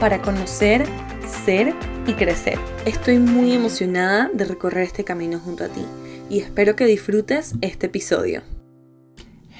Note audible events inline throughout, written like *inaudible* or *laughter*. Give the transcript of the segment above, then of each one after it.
para conocer, ser y crecer. Estoy muy emocionada de recorrer este camino junto a ti y espero que disfrutes este episodio.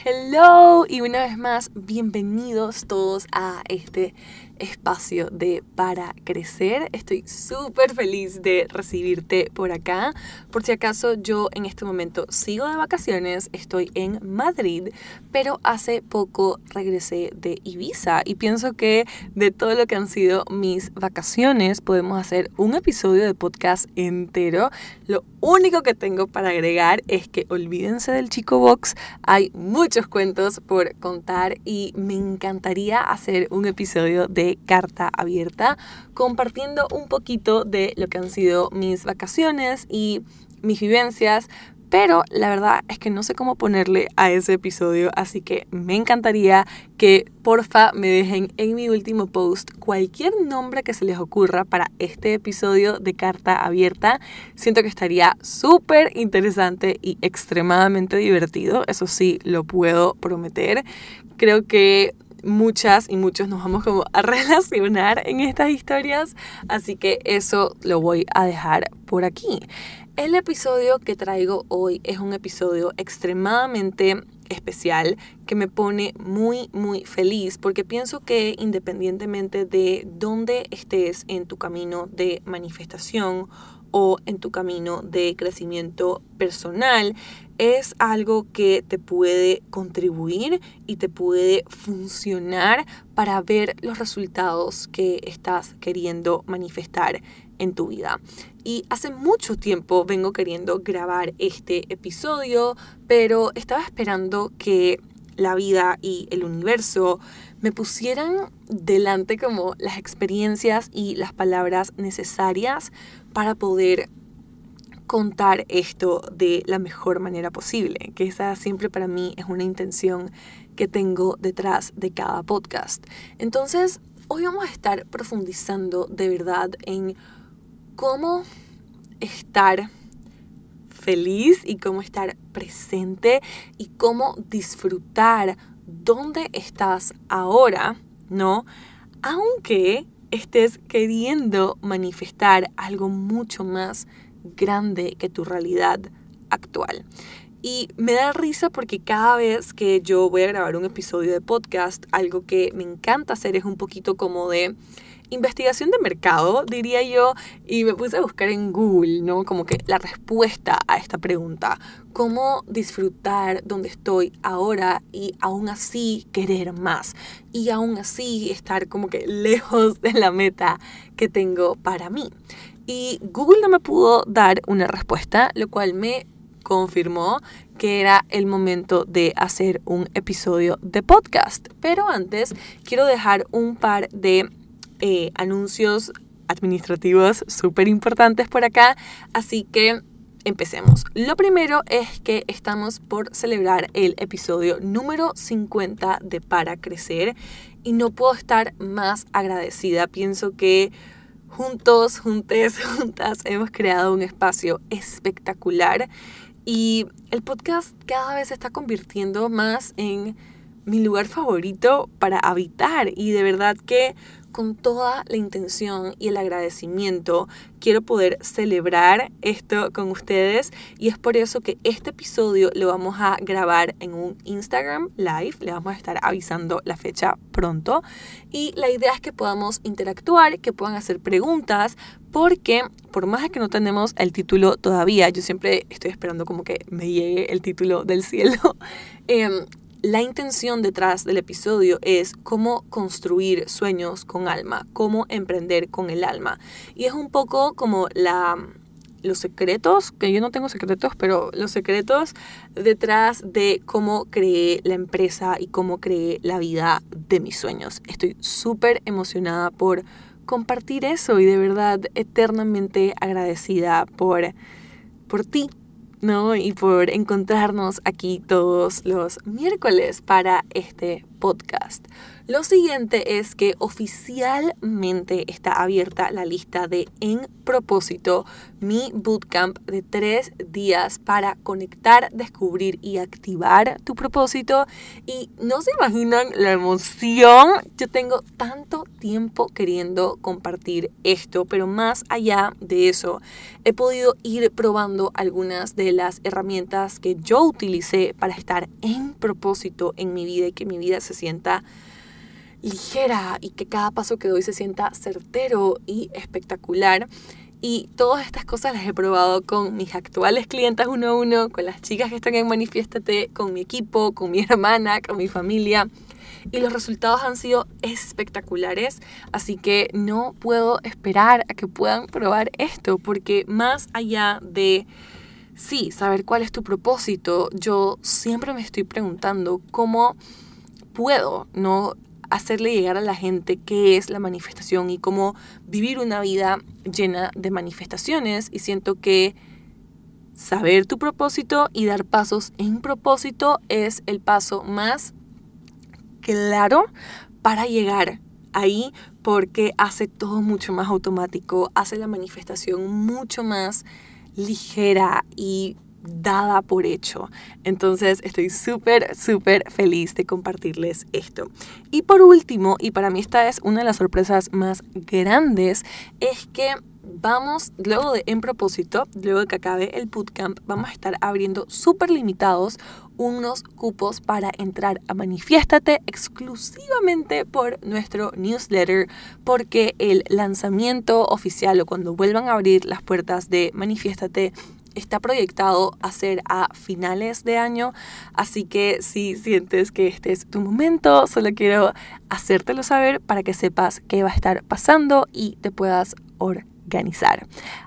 Hello y una vez más bienvenidos todos a este espacio de Para Crecer. Estoy súper feliz de recibirte por acá. Por si acaso yo en este momento sigo de vacaciones, estoy en Madrid, pero hace poco regresé de Ibiza y pienso que de todo lo que han sido mis vacaciones podemos hacer un episodio de podcast entero. Lo único que tengo para agregar es que olvídense del chico box, hay muchos cuentos por contar y me encantaría hacer un episodio de carta abierta, compartiendo un poquito de lo que han sido mis vacaciones y mis vivencias, pero la verdad es que no sé cómo ponerle a ese episodio, así que me encantaría que porfa me dejen en mi último post cualquier nombre que se les ocurra para este episodio de carta abierta. Siento que estaría súper interesante y extremadamente divertido, eso sí, lo puedo prometer. Creo que muchas y muchos nos vamos como a *laughs* relacionar en estas historias, así que eso lo voy a dejar por aquí. El episodio que traigo hoy es un episodio extremadamente especial que me pone muy muy feliz porque pienso que independientemente de dónde estés en tu camino de manifestación o en tu camino de crecimiento personal, es algo que te puede contribuir y te puede funcionar para ver los resultados que estás queriendo manifestar en tu vida. Y hace mucho tiempo vengo queriendo grabar este episodio, pero estaba esperando que la vida y el universo me pusieran delante como las experiencias y las palabras necesarias para poder contar esto de la mejor manera posible, que esa siempre para mí es una intención que tengo detrás de cada podcast. Entonces, hoy vamos a estar profundizando de verdad en cómo estar feliz y cómo estar presente y cómo disfrutar dónde estás ahora, ¿no? Aunque estés queriendo manifestar algo mucho más grande que tu realidad actual. Y me da risa porque cada vez que yo voy a grabar un episodio de podcast, algo que me encanta hacer es un poquito como de investigación de mercado, diría yo, y me puse a buscar en Google, ¿no? Como que la respuesta a esta pregunta, cómo disfrutar donde estoy ahora y aún así querer más y aún así estar como que lejos de la meta que tengo para mí. Y Google no me pudo dar una respuesta, lo cual me confirmó que era el momento de hacer un episodio de podcast. Pero antes quiero dejar un par de eh, anuncios administrativos súper importantes por acá, así que empecemos. Lo primero es que estamos por celebrar el episodio número 50 de Para Crecer y no puedo estar más agradecida. Pienso que juntos, juntes, *laughs* juntas hemos creado un espacio espectacular. Y el podcast cada vez se está convirtiendo más en mi lugar favorito para habitar. Y de verdad que con toda la intención y el agradecimiento quiero poder celebrar esto con ustedes. Y es por eso que este episodio lo vamos a grabar en un Instagram live, le vamos a estar avisando la fecha pronto. Y la idea es que podamos interactuar, que puedan hacer preguntas, porque por más que no tenemos el título todavía, yo siempre estoy esperando como que me llegue el título del cielo. *laughs* Eh, la intención detrás del episodio es cómo construir sueños con alma, cómo emprender con el alma. Y es un poco como la, los secretos, que yo no tengo secretos, pero los secretos detrás de cómo creé la empresa y cómo creé la vida de mis sueños. Estoy súper emocionada por compartir eso y de verdad eternamente agradecida por, por ti, ¿no? Y por encontrarnos aquí todos los miércoles para este podcast. Lo siguiente es que oficialmente está abierta la lista de En Propósito, mi bootcamp de tres días para conectar, descubrir y activar tu propósito. Y no se imaginan la emoción. Yo tengo tanto tiempo queriendo compartir esto, pero más allá de eso, he podido ir probando algunas de las herramientas que yo utilicé para estar en propósito en mi vida y que mi vida se sienta ligera y que cada paso que doy se sienta certero y espectacular. Y todas estas cosas las he probado con mis actuales clientes uno a uno, con las chicas que están en Manifiéstate, con mi equipo, con mi *laughs* hermana, con mi familia. Y los resultados han sido espectaculares, así que no puedo esperar a que puedan probar esto, porque más allá de, sí, saber cuál es tu propósito, yo siempre me estoy preguntando cómo puedo no hacerle llegar a la gente qué es la manifestación y cómo vivir una vida llena de manifestaciones. Y siento que saber tu propósito y dar pasos en propósito es el paso más claro para llegar ahí porque hace todo mucho más automático, hace la manifestación mucho más ligera y dada por hecho. Entonces estoy súper, súper feliz de compartirles esto. Y por último, y para mí esta es una de las sorpresas más grandes, es que vamos, luego de En Propósito, luego de que acabe el bootcamp, vamos a estar abriendo súper limitados unos cupos para entrar a Manifiéstate exclusivamente por nuestro newsletter, porque el lanzamiento oficial o cuando vuelvan a abrir las puertas de Manifiéstate está proyectado a ser a finales de año, así que si sientes que este es tu momento, solo quiero hacértelo saber para que sepas qué va a estar pasando y te puedas organizar.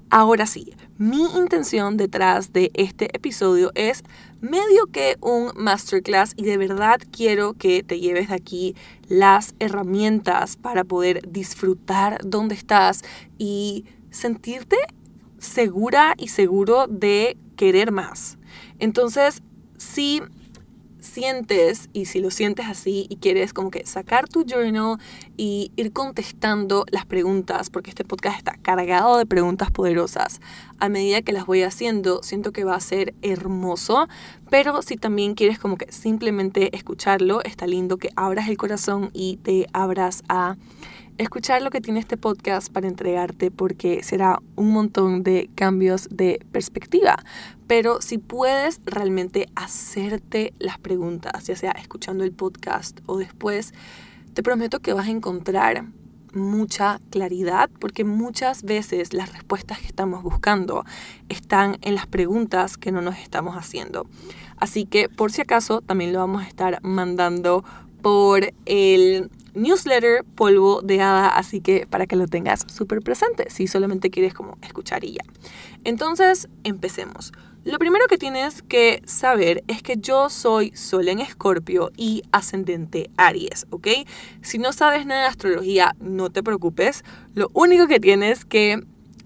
Ahora sí, mi intención detrás de este episodio es medio que un masterclass y de verdad quiero que te lleves de aquí las herramientas para poder disfrutar donde estás y sentirte segura y seguro de querer más. Entonces, si sientes y si lo sientes así y quieres como que sacar tu journal y ir contestando las preguntas, porque este podcast está cargado de preguntas poderosas, a medida que las voy haciendo, siento que va a ser hermoso, pero si también quieres como que simplemente escucharlo, está lindo que abras el corazón y te abras a escuchar lo que tiene este podcast para entregarte porque será un montón de cambios de perspectiva. Pero si puedes realmente hacerte las preguntas, ya sea escuchando el podcast o después, te prometo que vas a encontrar mucha claridad porque muchas veces las respuestas que estamos buscando están en las preguntas que no nos estamos haciendo. Así que por si acaso también lo vamos a estar mandando por el newsletter polvo de hada, así que para que lo tengas súper presente, si solamente quieres como escuchar y ya. Entonces, empecemos. Lo primero que tienes que saber es que yo soy Sol en Escorpio y ascendente Aries, ¿ok? Si no sabes nada de astrología, no te preocupes. Lo único que tienes que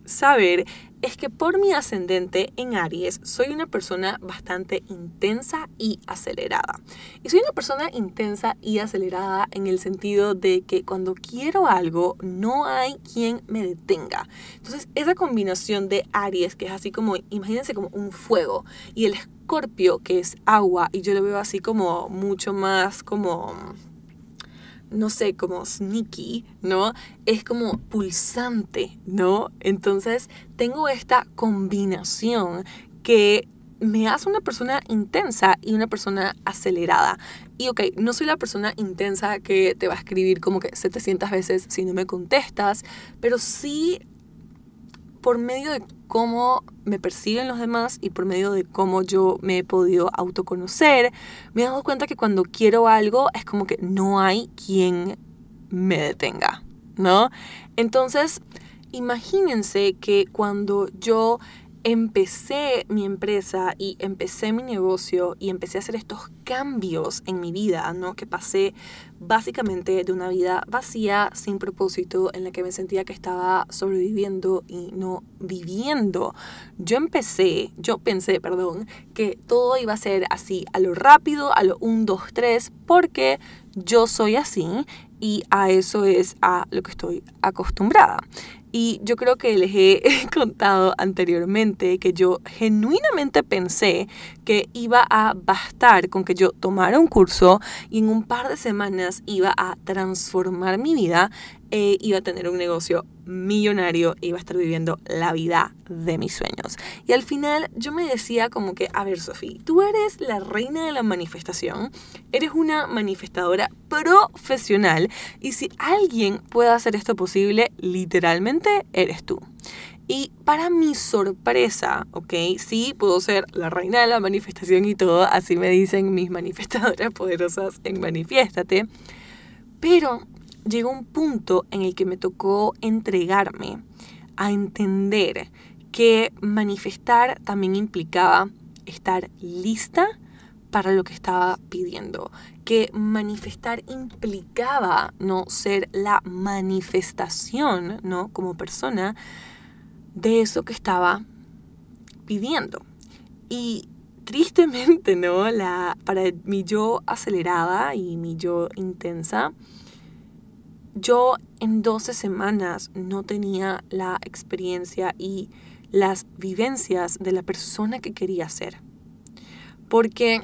saber es que por mi ascendente en Aries soy una persona bastante intensa y acelerada. Y soy una persona intensa y acelerada en el sentido de que cuando quiero algo no hay quien me detenga. Entonces esa combinación de Aries, que es así como, imagínense como un fuego, y el escorpio, que es agua, y yo lo veo así como mucho más como no sé, como sneaky, ¿no? Es como pulsante, ¿no? Entonces tengo esta combinación que me hace una persona intensa y una persona acelerada. Y ok, no soy la persona intensa que te va a escribir como que 700 veces si no me contestas, pero sí por medio de cómo me perciben los demás y por medio de cómo yo me he podido autoconocer, me he dado cuenta que cuando quiero algo es como que no hay quien me detenga, ¿no? Entonces, imagínense que cuando yo empecé mi empresa y empecé mi negocio y empecé a hacer estos cambios en mi vida, ¿no? Que pasé básicamente de una vida vacía, sin propósito, en la que me sentía que estaba sobreviviendo y no viviendo. Yo empecé, yo pensé, perdón, que todo iba a ser así, a lo rápido, a lo 1, 2, 3, porque yo soy así y a eso es a lo que estoy acostumbrada. Y yo creo que les he *laughs* contado anteriormente que yo genuinamente pensé que iba a bastar con que yo tomara un curso y en un par de semanas iba a transformar mi vida e iba a tener un negocio millonario, iba a estar viviendo la vida de mis sueños. Y al final yo me decía como que, a ver Sofía, tú eres la reina de la manifestación, eres una manifestadora profesional y si alguien puede hacer esto posible, literalmente eres tú. Y para mi sorpresa, ¿ok? Sí, puedo ser la reina de la manifestación y todo, así me dicen mis *laughs* manifestadoras poderosas en Manifiéstate, pero llegó un punto en el que me tocó entregarme a entender que manifestar también implicaba estar lista para lo que estaba pidiendo, que manifestar implicaba no ser la manifestación, ¿no? como persona de eso que estaba pidiendo. Y tristemente, *laughs* ¿no? La para mi yo acelerada y mi yo intensa yo en 12 semanas no tenía la experiencia y las vivencias de la persona que quería ser. Porque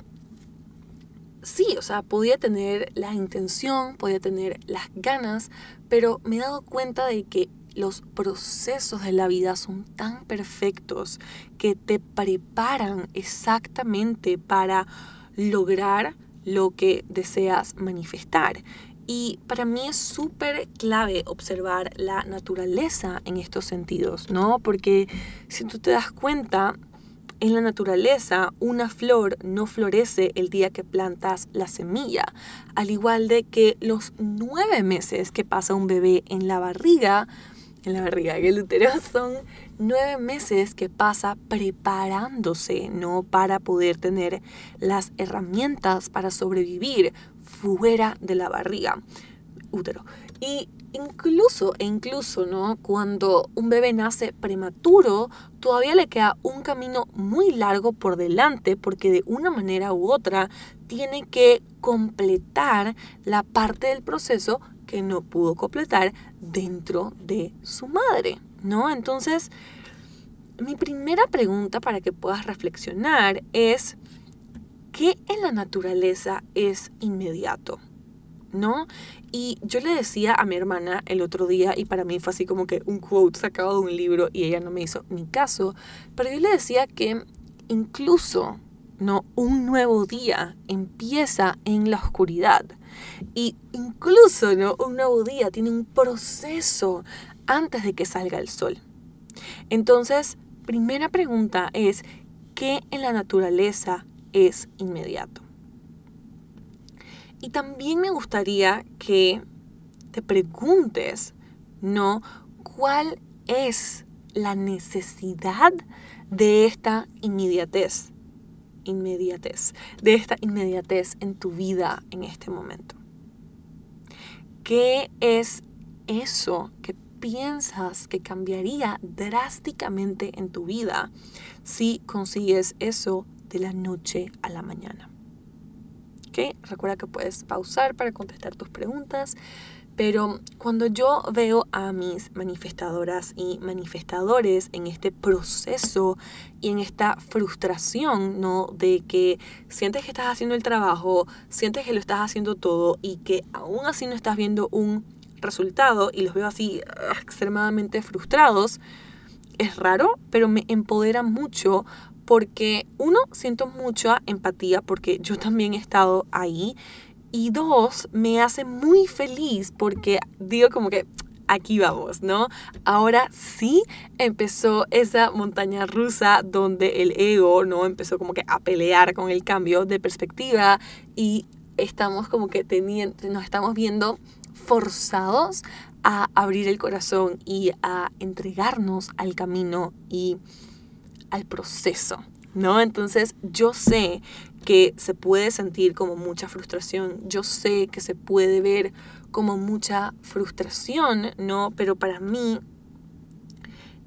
sí, o sea, podía tener la intención, podía tener las ganas, pero me he dado cuenta de que los procesos de la vida son tan perfectos que te preparan exactamente para lograr lo que deseas manifestar. Y para mí es súper clave observar la naturaleza en estos sentidos, ¿no? Porque si tú te das cuenta, en la naturaleza una flor no florece el día que plantas la semilla, al igual de que los nueve meses que pasa un bebé en la barriga, en la barriga del útero, *laughs* son nueve meses que pasa preparándose, ¿no? Para poder tener las herramientas para sobrevivir, fuera de la barriga, útero. Y incluso, e incluso, ¿no? Cuando un bebé nace prematuro, todavía le queda un camino muy largo por delante porque de una manera u otra tiene que completar la parte del proceso que no pudo completar dentro de su madre, ¿no? Entonces, mi primera pregunta para que puedas reflexionar es, ¿qué en la naturaleza es inmediato? ¿No? Y yo le decía a mi hermana el otro día, y para mí fue así como que un quote sacado de un libro y ella no me hizo ni caso, pero yo le decía que incluso, ¿no? Un nuevo día empieza en la oscuridad. Y incluso, ¿no? Un nuevo día tiene un proceso antes de que salga el sol. Entonces, primera pregunta es, ¿qué en la naturaleza es inmediato. Y también me gustaría que te preguntes, ¿no? ¿Cuál es la necesidad de esta inmediatez? Inmediatez, de esta inmediatez en tu vida en este momento. ¿Qué es eso que piensas que cambiaría drásticamente en tu vida si consigues eso de la noche a la mañana. ¿Ok? Recuerda que puedes pausar para contestar tus preguntas. Pero cuando yo veo a mis manifestadoras y manifestadores en este proceso y en esta frustración, ¿no? De que sientes que estás haciendo el trabajo, sientes que lo estás haciendo todo y que aún así no estás viendo un resultado y los veo así extremadamente frustrados, es raro, pero me empodera mucho porque uno, siento mucha empatía porque yo también he estado ahí y dos, me hace muy feliz porque digo como que aquí vamos, ¿no? Ahora sí empezó esa montaña rusa donde el ego, ¿no? Empezó como que a pelear con el cambio de perspectiva y estamos como que teniendo, nos estamos viendo forzados a abrir el corazón y a entregarnos al camino y al proceso, ¿no? Entonces yo sé que se puede sentir como mucha frustración, yo sé que se puede ver como mucha frustración, ¿no? Pero para mí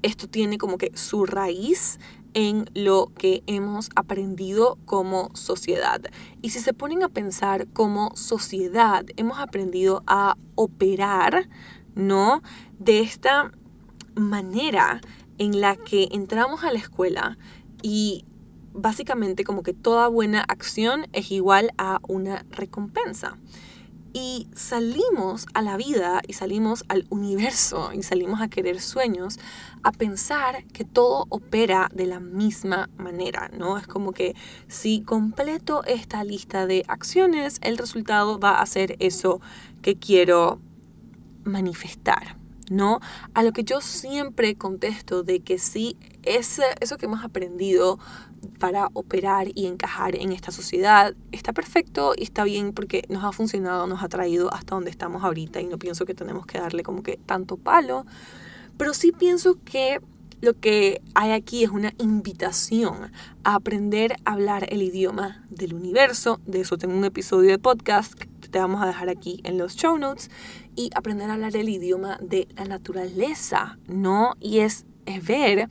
esto tiene como que su raíz en lo que hemos aprendido como sociedad. Y si se ponen a pensar como sociedad, hemos aprendido a operar, ¿no? De esta manera en la que entramos a la escuela y básicamente como que toda buena acción es igual a una recompensa. Y salimos a la vida y salimos al universo y salimos a querer sueños a pensar que todo opera de la misma manera, ¿no? Es como que si completo esta lista de acciones, el resultado va a ser eso que quiero manifestar. ¿No? A lo que yo siempre contesto de que sí, ese, eso que hemos aprendido para operar y encajar en esta sociedad está perfecto y está bien porque nos ha funcionado, nos ha traído hasta donde estamos ahorita y no pienso que tenemos que darle como que tanto palo, pero sí pienso que lo que hay aquí es una invitación a aprender a hablar el idioma del universo. De eso tengo un episodio de podcast te vamos a dejar aquí en los show notes y aprender a hablar el idioma de la naturaleza, ¿no? Y es, ver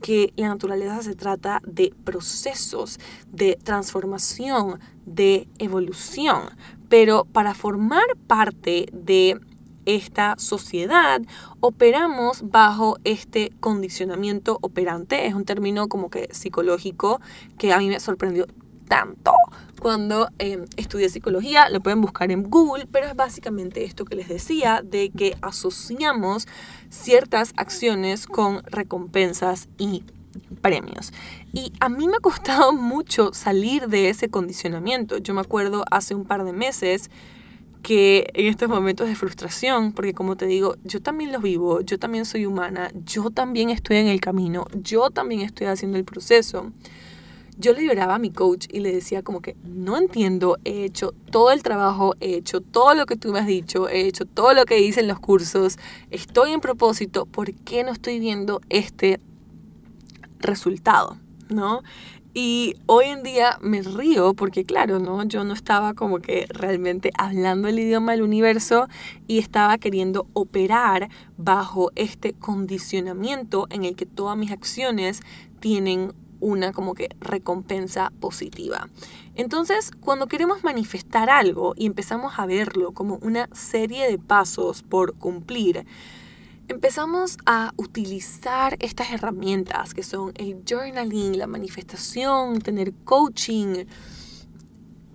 que la naturaleza se trata de procesos, de transformación, de evolución. Pero para formar parte de esta sociedad operamos bajo este condicionamiento operante. Es un término como que psicológico que a mí me sorprendió tanto cuando eh, estudié psicología, lo pueden buscar en Google, pero es básicamente esto que les decía, de que asociamos ciertas acciones con recompensas y premios. Y a mí me ha costado *laughs* mucho salir de ese condicionamiento. Yo me acuerdo hace un par de meses que en estos momentos de frustración, porque como te digo, yo también los vivo, yo también soy humana, yo también estoy en el camino, yo también estoy haciendo el proceso yo le lloraba a mi coach y le decía como que no entiendo, he hecho todo el trabajo, he hecho todo lo que tú me has dicho, he hecho todo lo que hice en los cursos, estoy en propósito, ¿por qué no estoy viendo este resultado? ¿No? Y hoy en día me río porque claro, ¿no? Yo no estaba como que realmente hablando el idioma del universo y estaba queriendo operar bajo este condicionamiento en el que todas mis acciones tienen una como que recompensa positiva. Entonces, cuando queremos manifestar algo y empezamos a verlo como una serie de pasos por cumplir, empezamos a utilizar estas herramientas que son el journaling, la manifestación, tener coaching,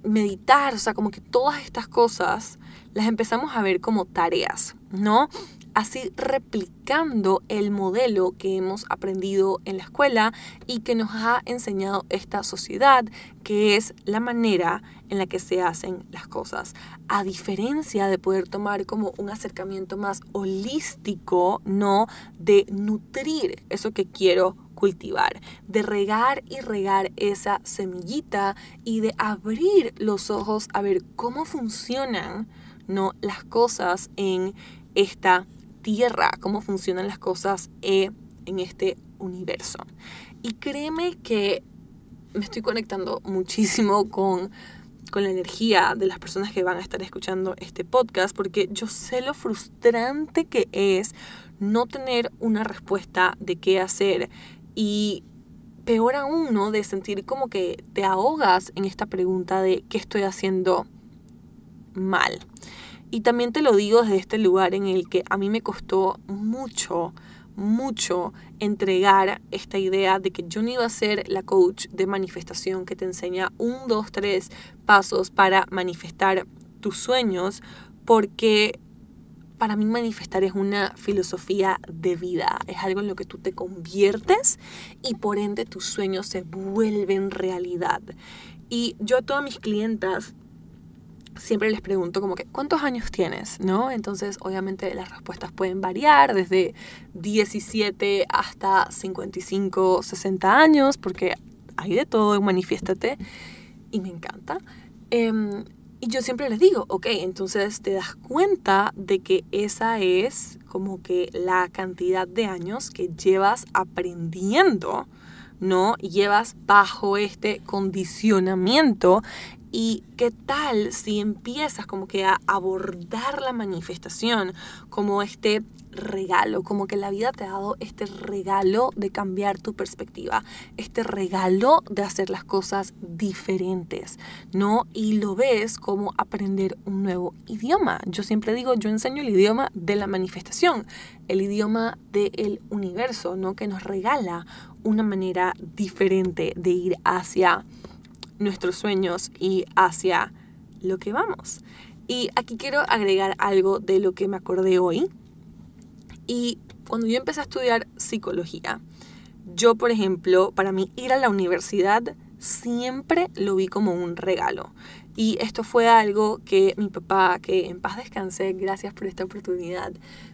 meditar, o sea, como que todas estas cosas las empezamos a ver como tareas, ¿no? Así replicando el modelo que hemos aprendido en la escuela y que nos ha enseñado esta sociedad, que es la manera en la que se hacen las cosas. A diferencia de poder tomar como un acercamiento más holístico, no de nutrir eso que quiero cultivar, de regar y regar esa semillita y de abrir los ojos a ver cómo funcionan no las cosas en esta tierra, cómo funcionan las cosas eh, en este universo. Y créeme que me estoy conectando muchísimo con, con la energía de las personas que van a estar escuchando este podcast, porque yo sé lo frustrante que es no tener una respuesta de qué hacer y peor aún, ¿no? De sentir como que te ahogas en esta pregunta de qué estoy haciendo mal. Y también te lo digo desde este lugar en el que a mí me costó mucho, mucho entregar esta idea de que yo no iba a ser la coach de manifestación que te enseña un, dos, tres pasos para manifestar tus sueños, porque para mí manifestar es una filosofía de vida, es algo en lo que tú te conviertes y por ende tus sueños se vuelven realidad. Y yo a todas mis clientas siempre les pregunto como que, ¿cuántos años tienes? ¿No? Entonces, obviamente las respuestas pueden variar desde 17 hasta 55, 60 años, porque hay de todo en Manifiéstate y me encanta. Em, y yo siempre les digo, ok, entonces te das cuenta de que esa es como que la cantidad de años que llevas aprendiendo, ¿no? Llevas bajo este condicionamiento y qué tal si empiezas como que a abordar la manifestación como este regalo, como que la vida te ha dado este regalo de cambiar tu perspectiva, este regalo de hacer las cosas diferentes, ¿no? Y lo ves como aprender un nuevo idioma. Yo siempre digo, yo enseño el idioma de la manifestación, el idioma del universo, ¿no? Que nos regala una manera diferente de ir hacia nuestros sueños y hacia lo que vamos. Y aquí quiero agregar algo de lo que me acordé hoy, y cuando yo empecé a estudiar psicología, yo, por ejemplo, para mí ir a la universidad siempre lo vi como un regalo. Y esto fue algo que mi papá, que en paz descansé, gracias por esta oportunidad,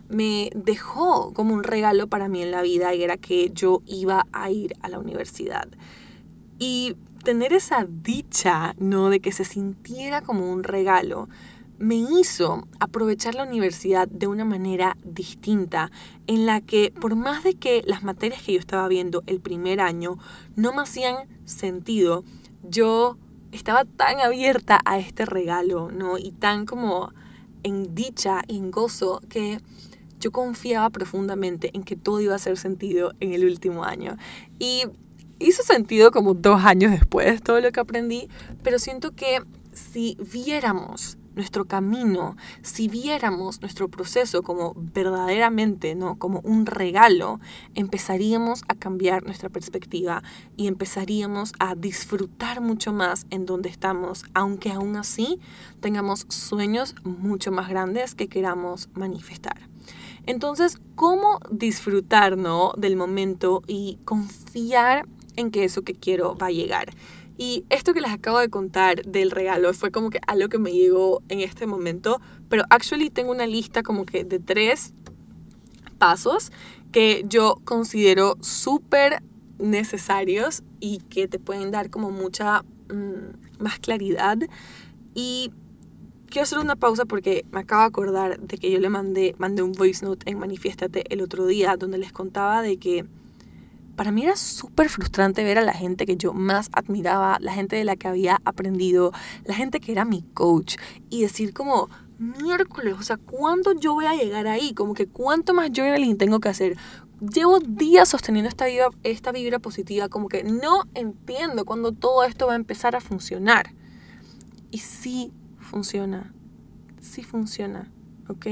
me dejó como un regalo para mí en la vida y era que yo iba a ir a la universidad. Y tener esa dicha, ¿no? De que se sintiera como un regalo, me hizo aprovechar la universidad de una manera distinta, en la que por más de que las materias que yo estaba viendo el primer año no me hacían sentido, yo estaba tan abierta a este regalo, ¿no? Y tan como en dicha y en gozo que yo confiaba profundamente en que todo iba a hacer sentido en el último año. Y hizo sentido como dos años después todo lo que aprendí, pero siento que si viéramos nuestro camino, si viéramos nuestro proceso como verdaderamente, ¿no? como un regalo, empezaríamos a cambiar nuestra perspectiva y empezaríamos a disfrutar mucho más en donde estamos, aunque aún así tengamos sueños mucho más grandes que queramos manifestar. Entonces, ¿cómo disfrutar ¿no? del momento y confiar en que eso que quiero va a llegar? Y esto que les acabo de contar del regalo fue como que algo que me llegó en este momento, pero actually tengo una lista como que de tres pasos que yo considero súper necesarios y que te pueden dar como mucha mm, más claridad. Y quiero hacer una pausa porque me acabo de acordar de que yo le mandé, mandé un voice note en Manifiéstate el otro día donde les contaba de que para mí era súper frustrante ver a la gente que yo más admiraba, la gente de la que había aprendido, la gente que era mi coach y decir como, miércoles, o sea, ¿cuándo yo voy a llegar ahí? Como que cuánto más journaling tengo que hacer. Llevo días sosteniendo esta vibra, esta vibra positiva, como que no entiendo cuándo todo esto va a empezar a funcionar. Y sí funciona, sí funciona, ¿ok?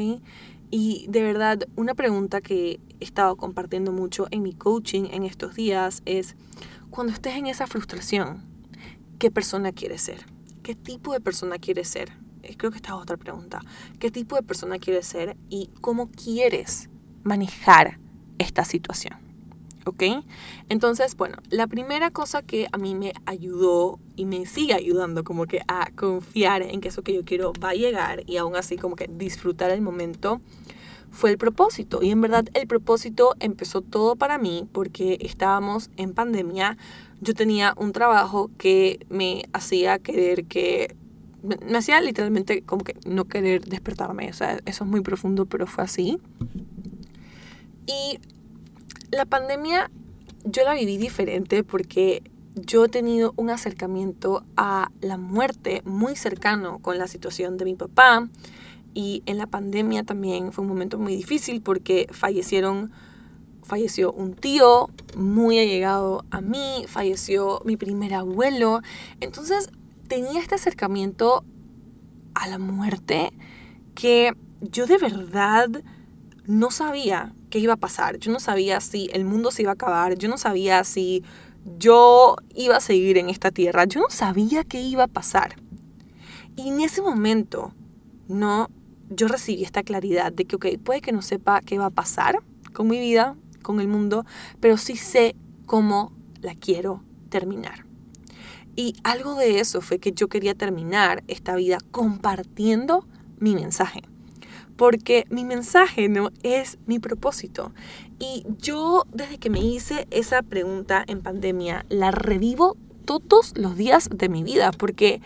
Y de verdad, una pregunta que estado compartiendo mucho en mi coaching en estos días es, cuando estés en esa frustración, ¿qué persona quieres ser? ¿Qué tipo de persona quieres ser? Eh, creo que esta es otra pregunta. ¿Qué tipo de persona quieres ser y cómo quieres manejar esta situación? ¿Ok? Entonces, bueno, la primera cosa que a mí me ayudó y me sigue ayudando como que a confiar en que eso que yo quiero va a llegar y aún así como que disfrutar el momento fue el propósito. Y en verdad el propósito empezó todo para mí porque estábamos en pandemia. Yo tenía un trabajo que me hacía querer que... Me hacía literalmente como que no querer despertarme. O sea, eso es muy profundo, pero fue así. Y la pandemia yo la viví diferente porque yo he tenido un acercamiento a la muerte muy cercano con la situación de mi papá, y en la pandemia también fue un momento muy difícil porque fallecieron, falleció un tío muy allegado a mí, falleció mi primer abuelo. Entonces tenía este acercamiento a la muerte que yo de verdad no sabía qué iba a pasar. Yo no sabía si el mundo se iba a acabar. Yo no sabía si yo iba a seguir en esta tierra. Yo no sabía qué iba a pasar. Y en ese momento no yo recibí esta claridad de que, ok, puede que no sepa qué va a pasar con mi vida, con el mundo, pero sí sé cómo la quiero terminar. Y algo de eso fue que yo quería terminar esta vida compartiendo mi mensaje. Porque mi mensaje no es mi propósito. Y yo desde que me hice esa pregunta en pandemia, la revivo todos los días de mi vida. Porque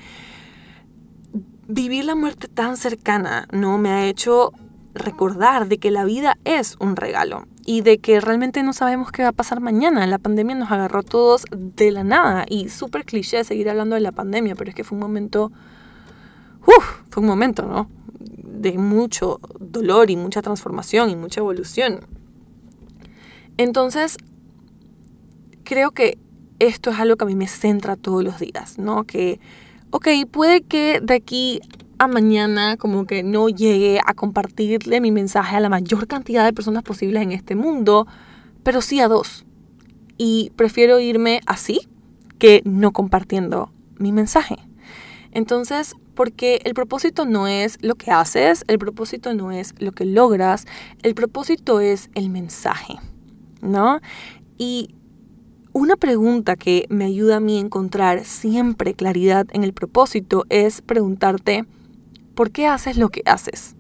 vivir la muerte tan cercana, ¿no? Me ha hecho recordar de que la vida es un regalo y de que realmente no sabemos qué va a pasar mañana. La pandemia nos agarró a todos de la nada y súper cliché seguir hablando de la pandemia, pero es que fue un momento, fue un momento, ¿no? De mucho dolor y mucha transformación y mucha evolución. Entonces, creo que esto es algo que a mí me centra todos los días, ¿no? Que, ok, puede que de aquí a mañana como que no llegue a compartirle mi mensaje a la mayor cantidad de personas posibles en este mundo, pero sí a dos. Y prefiero irme así que no compartiendo mi mensaje. Entonces, porque el propósito no es lo que haces, el propósito no es lo que logras, el propósito es el mensaje, ¿no? Y una pregunta que me ayuda a mí a encontrar siempre claridad en el propósito es preguntarte, ¿por qué haces lo que haces?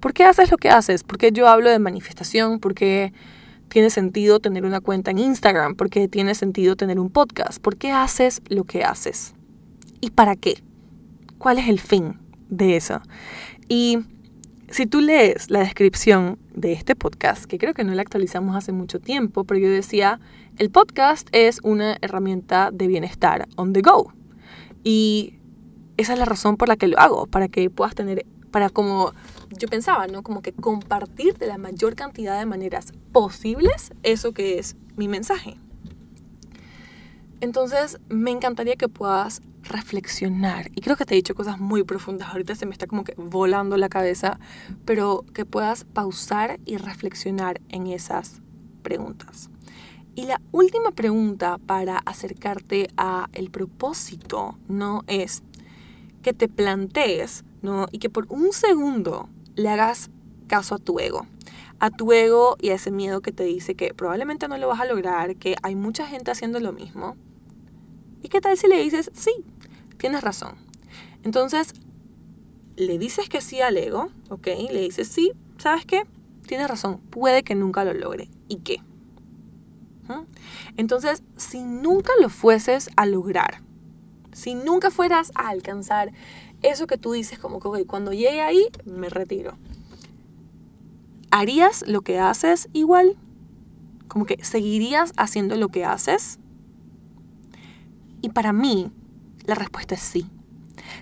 ¿Por qué haces lo que haces? ¿Por qué yo hablo de manifestación? ¿Por qué tiene sentido tener una cuenta en Instagram? ¿Por qué tiene sentido tener un podcast? ¿Por qué haces lo que haces? ¿Y para qué? ¿Cuál es el fin de eso? Y si tú lees la descripción de este podcast, que creo que no la actualizamos hace mucho tiempo, pero yo decía, el podcast es una herramienta de bienestar on the go. Y esa es la razón por la que lo hago, para que puedas tener, para como yo pensaba, ¿no? Como que compartir de la mayor cantidad de maneras posibles eso que es mi mensaje. Entonces, me encantaría que puedas reflexionar. Y creo que te he dicho cosas muy profundas. Ahorita se me está como que volando la cabeza. Pero que puedas pausar y reflexionar en esas preguntas. Y la última pregunta para acercarte a el propósito, ¿no? Es que te plantees, ¿no? Y que por un segundo le hagas caso a tu ego. A tu ego y a ese miedo que te dice que probablemente no lo vas a lograr, que hay mucha gente haciendo lo mismo. ¿Y qué tal si le dices, sí, tienes razón? Entonces, le dices que sí al ego, ¿ok? Le dices, sí, ¿sabes qué? Tienes razón, puede que nunca lo logre. ¿Y qué? ¿Mm? Entonces, si nunca lo fueses a lograr, si nunca fueras a alcanzar eso que tú dices como que, cuando llegue ahí, me retiro. ¿Harías lo que haces igual? Como que seguirías haciendo lo que haces. Y para mí, la respuesta es sí.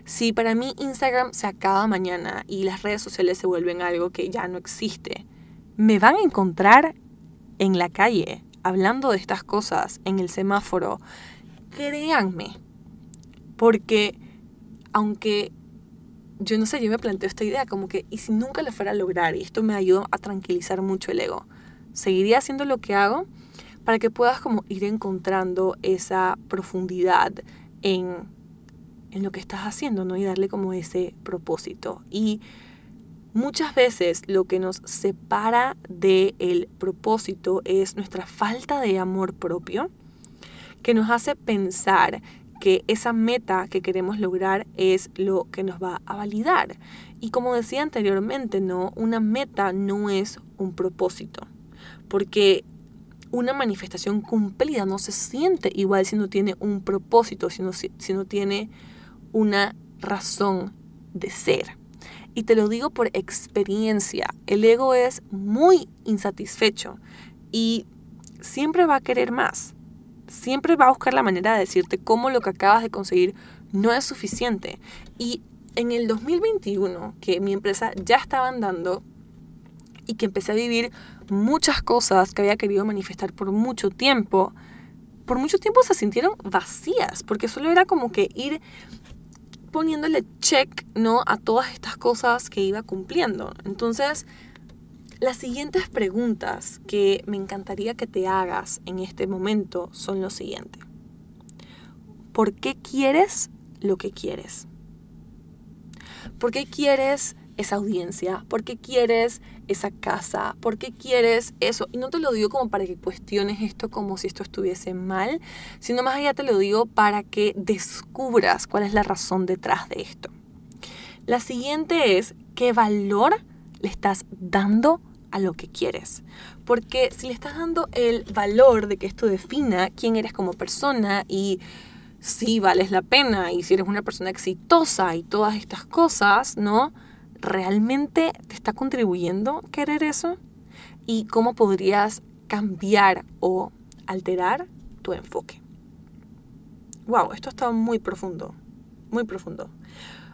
Si para mí Instagram se acaba mañana y las redes sociales se vuelven algo que ya no existe, me van a encontrar en la calle hablando de estas cosas en el semáforo. Créanme, porque aunque yo no sé, yo me planteo esta idea como que, ¿y si nunca lo fuera a lograr? Y esto me ayudó a tranquilizar mucho el ego. ¿Seguiría haciendo lo que hago? para que puedas como ir encontrando esa profundidad en, en lo que estás haciendo, ¿no? Y darle como ese propósito. Y muchas veces lo que nos separa del propósito es nuestra falta de amor propio, que nos hace pensar que esa meta que queremos lograr es lo que nos va a validar. Y como decía anteriormente, ¿no? Una meta no es un propósito, porque una manifestación cumplida no se siente igual si no tiene un propósito, si no, si, no tiene una razón de ser. Y te lo digo por experiencia, el ego es muy insatisfecho y siempre va a querer más. Siempre va a buscar la manera de decirte cómo lo que acabas de conseguir no es suficiente. Y en el 2021, que mi empresa ya estaba andando y que empecé a vivir muchas cosas que había querido manifestar por mucho tiempo, por mucho tiempo se sintieron vacías, porque solo era como que ir poniéndole check, ¿no? A todas estas cosas que iba cumpliendo. Entonces, las siguientes preguntas que me encantaría que te hagas en este momento son lo siguiente. ¿Por qué quieres lo que quieres? ¿Por qué quieres esa audiencia? ¿Por qué quieres esa casa? ¿Por qué quieres eso? Y no te lo digo como para que cuestiones esto como si esto estuviese mal, sino más allá te lo digo para que descubras cuál es la razón detrás de esto. La siguiente es qué valor le estás dando a lo que quieres. Porque si le estás dando el valor de que esto defina quién eres como persona y si vales la pena y si eres una persona exitosa y todas estas cosas, ¿no? ¿Realmente te está contribuyendo querer eso? ¿Y cómo podrías cambiar o alterar tu enfoque? Wow, esto está muy profundo, muy profundo.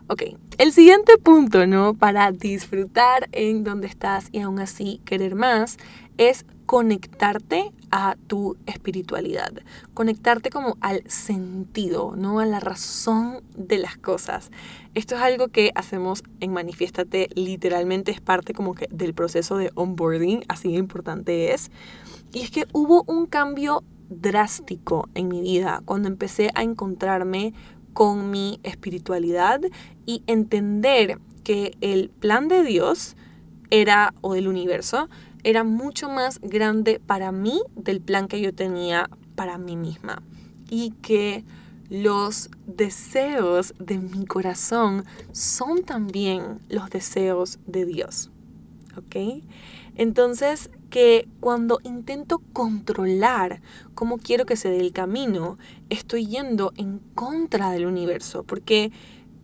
Ok, el siguiente punto, ¿no? Para disfrutar en donde estás y aún así querer más es conectarte a tu espiritualidad, conectarte como al sentido, ¿no? A la razón de las cosas. Esto es algo que hacemos en Manifiéstate, literalmente es parte como que del proceso de onboarding, así de importante es. Y es que hubo un cambio drástico en mi vida cuando empecé a encontrarme con mi espiritualidad y entender que el plan de Dios era, o del universo, era mucho más grande para mí del plan que yo tenía para mí misma. Y que los deseos de mi corazón son también los deseos de Dios. ¿Ok? Entonces, que cuando intento controlar cómo quiero que se dé el camino, estoy yendo en contra del universo. Porque,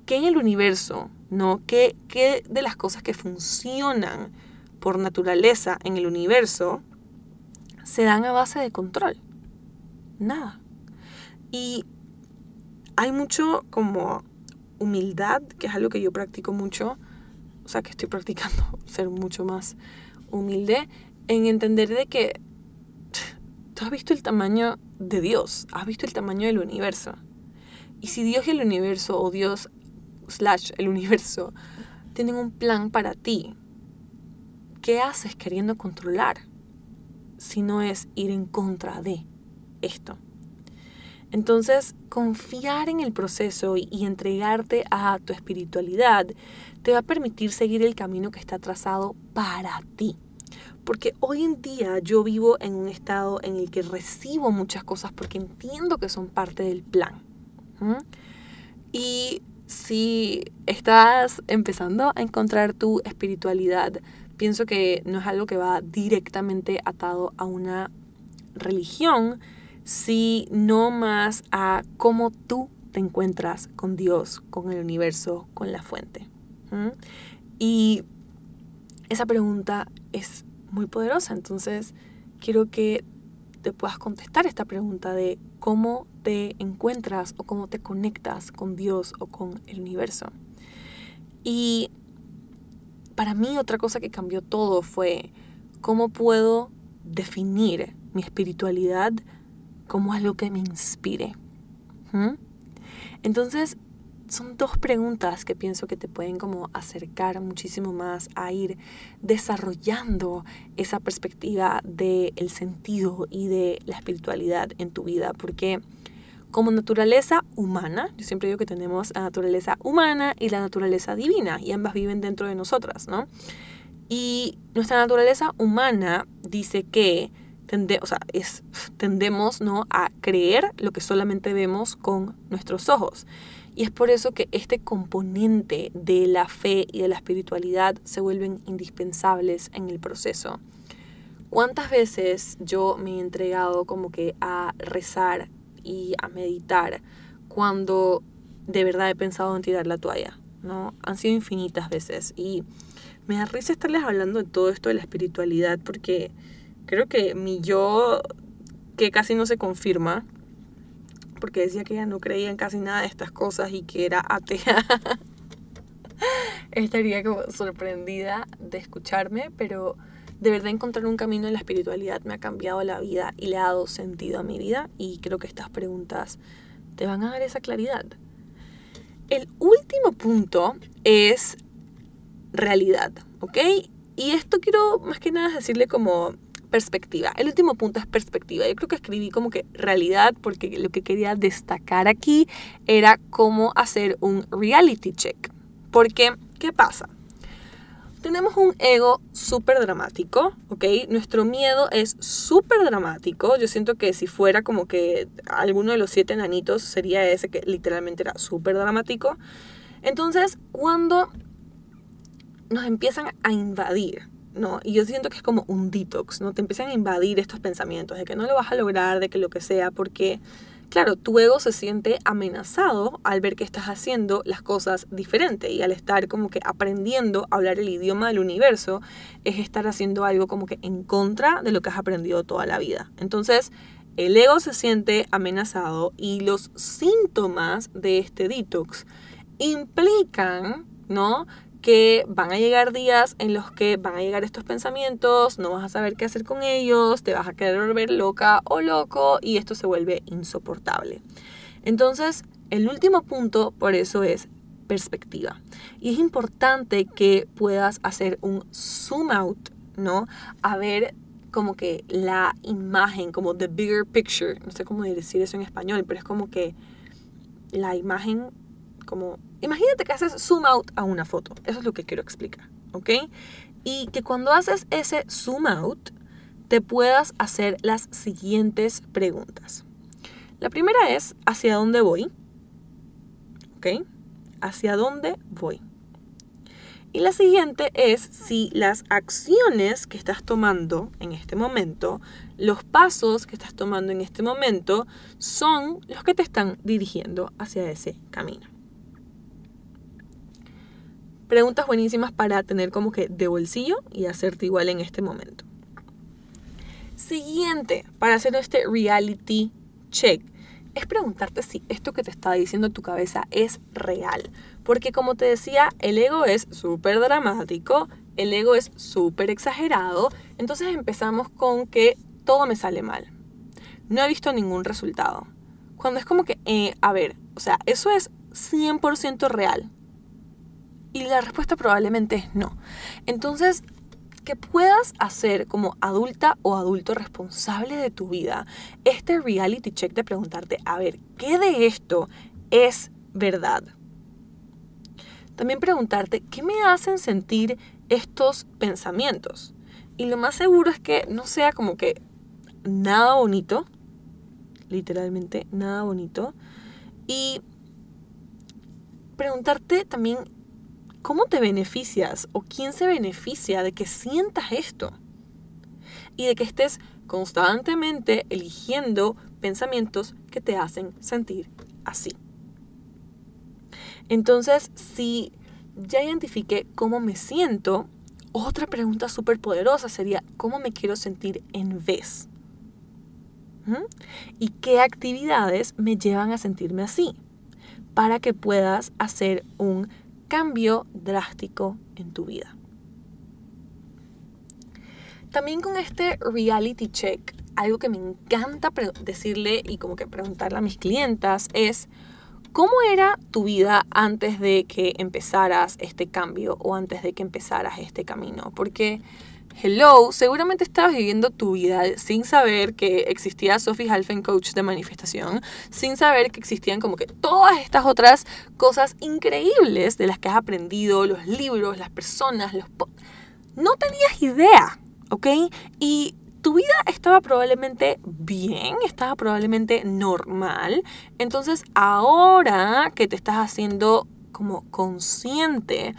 ¿qué en el universo? ¿No? ¿Qué, qué de las cosas que funcionan por naturaleza en el universo se dan a base de control. Nada. Y hay mucho como humildad, que es algo que yo practico mucho, o sea, que estoy *laughs* practicando ser mucho más humilde, en entender de que *laughs* tú has visto el tamaño de Dios, has visto el tamaño del universo. Y si Dios y el universo, o Dios slash el universo, tienen un plan para ti, ¿qué haces queriendo controlar si no es ir en contra de esto? Entonces, confiar en el proceso y, entregarte a tu espiritualidad te va a permitir seguir el camino que está trazado para ti. Porque hoy en día yo vivo en un estado en el que recibo muchas cosas porque entiendo que son parte del plan. Y si estás empezando a encontrar tu espiritualidad, pienso que no es algo que va directamente atado a una religión, sino más a cómo tú te encuentras con Dios, con el universo, con la fuente. Y esa pregunta es muy poderosa, entonces quiero que te puedas contestar esta pregunta de cómo te encuentras o cómo te conectas con Dios o con el universo. Y para mí otra cosa que cambió todo fue cómo puedo definir mi espiritualidad como algo que me inspire. ¿Mm? Entonces, son dos preguntas que pienso que te pueden como acercar muchísimo más a ir desarrollando esa perspectiva del el sentido y de la espiritualidad en tu vida, porque como naturaleza humana, yo siempre digo que tenemos la naturaleza humana y la naturaleza divina, y ambas viven dentro de nosotras, ¿no? Y nuestra naturaleza humana dice que o sea, es, tendemos ¿no? a creer lo que solamente vemos con nuestros ojos. Y es por eso que este componente de la fe y de la espiritualidad se vuelven indispensables en el proceso. ¿Cuántas veces yo me he entregado como que a rezar y a meditar cuando de verdad he pensado en tirar la toalla, ¿no? Han sido infinitas veces y me da risa estarles hablando de todo esto de la espiritualidad porque creo que mi yo que casi no se confirma porque decía que ella no creía en casi nada de estas cosas y que era atea. *laughs* Estaría como sorprendida de escucharme, pero de verdad encontrar un camino en la espiritualidad me ha cambiado la vida y le ha dado sentido a mi vida y creo que estas preguntas te van a dar esa claridad. El último punto es realidad, ¿ok? Y esto quiero más que nada decirle como perspectiva. El último punto es perspectiva. Yo creo que escribí como que realidad porque lo que quería destacar aquí era cómo hacer un reality check. Porque, ¿qué pasa? Tenemos un ego súper dramático, ¿ok? Nuestro miedo es súper dramático. Yo siento que si fuera como que alguno de los siete enanitos sería ese que literalmente era súper dramático. Entonces, cuando nos empiezan a invadir, ¿no? Y yo siento que es como un detox, ¿no? Te empiezan a invadir estos pensamientos de que no lo vas a lograr, de que lo que sea, porque claro, tu ego se siente amenazado al ver que estás haciendo las cosas diferente y al estar como que aprendiendo a hablar el idioma del universo, es estar haciendo algo como que en contra de lo que has aprendido toda la vida. Entonces, el ego se siente amenazado y los síntomas de este detox implican, ¿no? Que van a llegar días en los que van a llegar estos pensamientos, no vas a saber qué hacer con ellos, te vas a querer volver loca o loco y esto se vuelve insoportable. Entonces, el último punto por eso es perspectiva. Y es importante que puedas hacer un zoom out, ¿no? A ver como que la imagen, como the bigger picture, no sé cómo decir eso en español, pero es como que la imagen como, imagínate que haces zoom out a una foto. Eso es lo que quiero explicar, ¿ok? Y que cuando haces ese zoom out, te puedas hacer las siguientes preguntas. La primera es, ¿hacia dónde voy? ¿Ok? ¿Hacia dónde voy? Y la siguiente es si las acciones que estás tomando en este momento, los pasos que estás tomando en este momento, son los que te están dirigiendo hacia ese camino. Preguntas buenísimas para tener como que de bolsillo y hacerte igual en este momento. Siguiente, para hacer este reality check, es preguntarte si esto que te está diciendo tu cabeza es real. Porque como te decía, el ego es súper dramático, el ego es súper exagerado, entonces empezamos con que todo me sale mal. No he visto ningún resultado. Cuando es como que, eh, a ver, o sea, eso es 100% real. Y la respuesta probablemente es no. Entonces, que puedas hacer como adulta o adulto responsable de tu vida este reality check de preguntarte, a ver, ¿qué de esto es verdad? También preguntarte, ¿qué me hacen sentir estos pensamientos? Y lo más seguro es que no sea como que nada bonito, literalmente nada bonito. Y preguntarte también ¿cómo te beneficias o quién se beneficia de que sientas esto? Y de que estés constantemente eligiendo pensamientos que te hacen sentir así. Entonces, si ya identifiqué cómo me siento, otra pregunta súper poderosa sería, ¿cómo me quiero sentir en vez? ¿Mm? ¿Y qué actividades me llevan a sentirme así? Para que puedas hacer un cambio drástico en tu vida. También con este reality check, algo que me encanta decirle y como que preguntarle a mis clientas es, ¿cómo era tu vida antes de que empezaras este cambio o antes de que empezaras este camino? Porque Hello, seguramente estabas viviendo tu vida sin saber que existía Sophie Halfen Coach de manifestación, sin saber que existían como que todas estas otras cosas increíbles de las que has aprendido, los libros, las personas, los... No tenías idea, ¿ok? Y tu vida estaba probablemente bien, estaba probablemente normal. Entonces ahora que te estás haciendo como consciente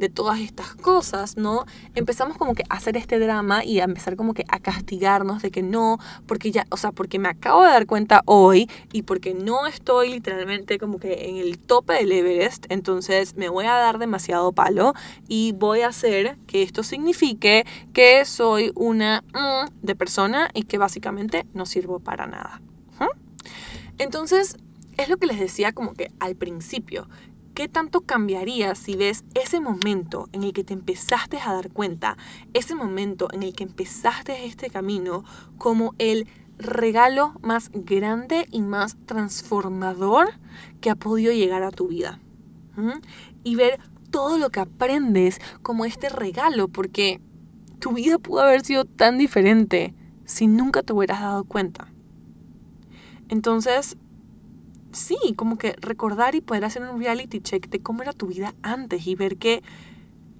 de todas estas cosas, ¿no? Empezamos como que a hacer este drama y a empezar como que a castigarnos de que no, porque ya, o sea, porque me acabo de dar cuenta hoy y porque no estoy literalmente como que en el tope del Everest, entonces me voy a dar demasiado palo y voy a hacer que esto signifique que soy una mm, de persona y que básicamente no sirvo para nada. Entonces, es lo que les decía como que al principio, ¿Qué tanto cambiaría si ves ese momento en el que te empezaste a dar cuenta, ese momento en el que empezaste este camino como el regalo más grande y más transformador que ha podido llegar a tu vida? Y ver todo lo que aprendes como este regalo, porque tu vida pudo haber sido tan diferente si nunca te hubieras dado cuenta. Entonces, sí, como que recordar y poder hacer un reality check de cómo era tu vida antes y ver que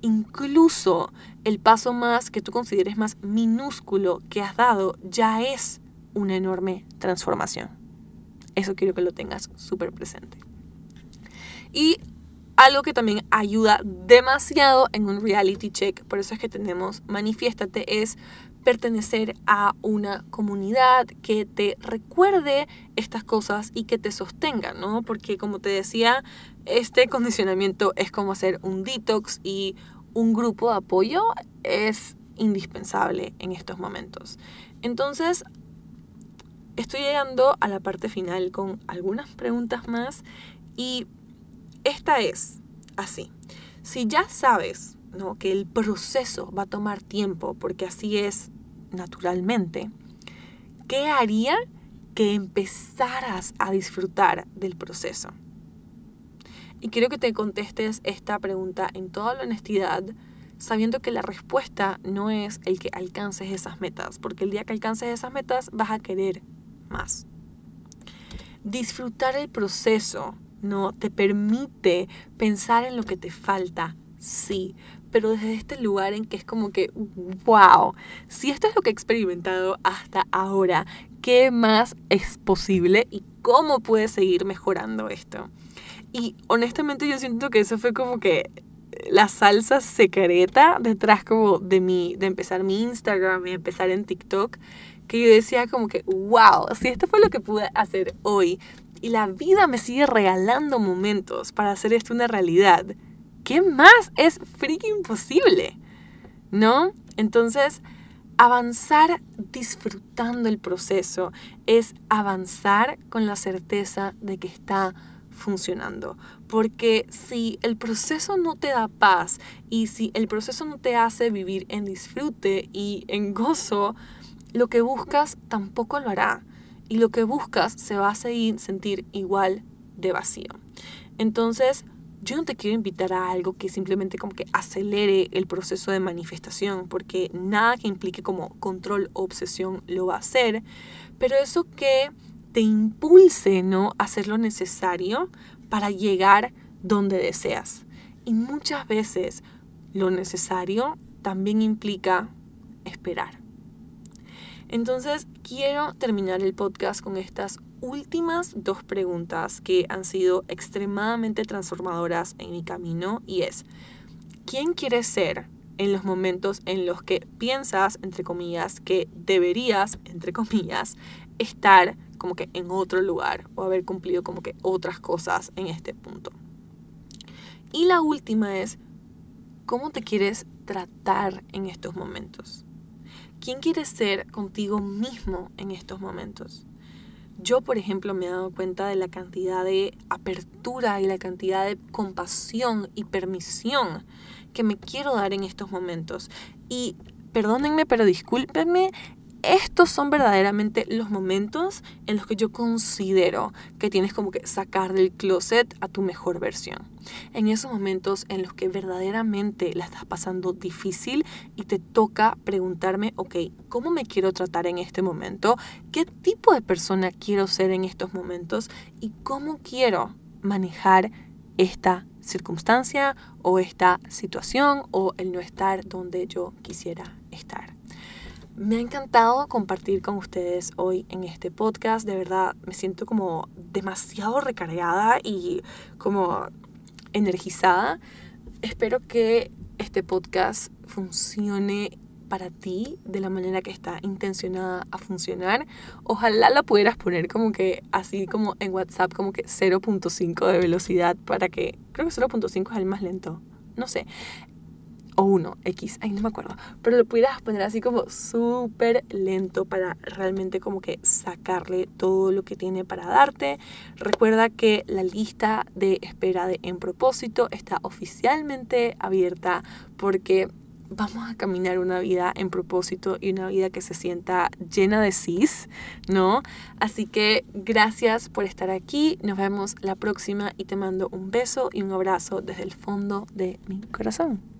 incluso el paso más que tú consideres más minúsculo que has dado ya es una enorme transformación. Eso quiero que lo tengas súper presente. Y algo que también ayuda demasiado en un reality check, por eso es que tenemos Manifiéstate, es pertenecer a una comunidad que te recuerde estas cosas y que te sostenga, ¿no? Porque como te decía, este condicionamiento es como hacer un detox y un grupo de apoyo es indispensable en estos momentos. Entonces, estoy llegando a la parte final con algunas preguntas más y esta es así. Si ya sabes ¿no? que el proceso va a tomar tiempo, porque así es naturalmente, ¿qué haría que empezaras a disfrutar del proceso? Y quiero que te contestes esta pregunta en toda la honestidad, sabiendo que la respuesta no es el que alcances esas metas, porque el día que alcances esas metas vas a querer más. Disfrutar el proceso no te permite pensar en lo que te falta, sí, pero desde este lugar en que es como que, wow, si esto es lo que he experimentado hasta ahora, ¿qué más es posible y cómo puedes seguir mejorando esto? Y honestamente yo siento que eso fue como que la salsa secreta detrás como de mi, de empezar mi Instagram y empezar en TikTok, que yo decía como que, wow, si esto fue lo que pude hacer hoy y la vida me sigue regalando momentos para hacer esto una realidad, ¿qué más es freaking posible? ¿No? Entonces, avanzar disfrutando el proceso es avanzar con la certeza de que está funcionando. Porque si el proceso no te da paz y si el proceso no te hace vivir en disfrute y en gozo, lo que buscas tampoco lo hará. Y lo que buscas se va a seguir sentir igual de vacío. Entonces, yo no te quiero invitar a algo que simplemente como que acelere el proceso de manifestación, porque nada que implique como control o obsesión lo va a hacer, pero eso que te impulse, ¿no? A hacer lo necesario para llegar donde deseas. Y muchas veces lo necesario también implica esperar. Entonces, quiero terminar el podcast con estas últimas dos preguntas que han sido extremadamente transformadoras en mi camino y es, ¿quién quieres ser en los momentos en los que piensas, entre comillas, que deberías, entre comillas, estar como que en otro lugar o haber cumplido como que otras cosas en este punto? Y la última es, ¿cómo te quieres tratar en estos momentos? ¿Quién quieres ser contigo mismo en estos momentos? Yo, por ejemplo, me he dado cuenta de la cantidad de apertura y la cantidad de compasión y permisión que me quiero dar en estos momentos. Y perdónenme, pero discúlpenme estos son verdaderamente los momentos en los que yo considero que tienes como que sacar del closet a tu mejor versión. En esos momentos en los que verdaderamente la estás pasando difícil y te toca preguntarme, ok, ¿cómo me quiero tratar en este momento? ¿Qué tipo de persona quiero ser en estos momentos? ¿Y cómo quiero manejar esta circunstancia o esta situación o el no estar donde yo quisiera estar? Me ha encantado compartir con ustedes hoy en este podcast. De verdad, me siento como demasiado recargada y como energizada. Espero que este podcast funcione para ti de la manera que está intencionada a funcionar. Ojalá la pudieras poner como que así como en WhatsApp, como que 0.5 de velocidad para que, creo que 0.5 es el más lento. No sé o uno, X, ay no me acuerdo, pero lo pudieras poner así como súper lento para realmente como que sacarle todo lo que tiene para darte. Recuerda que la lista de espera de En Propósito está oficialmente abierta porque vamos a caminar una vida en propósito y una vida que se sienta llena de cis, ¿no? Así que gracias por estar aquí, nos vemos la próxima y te mando un beso y un abrazo desde el fondo de mi corazón.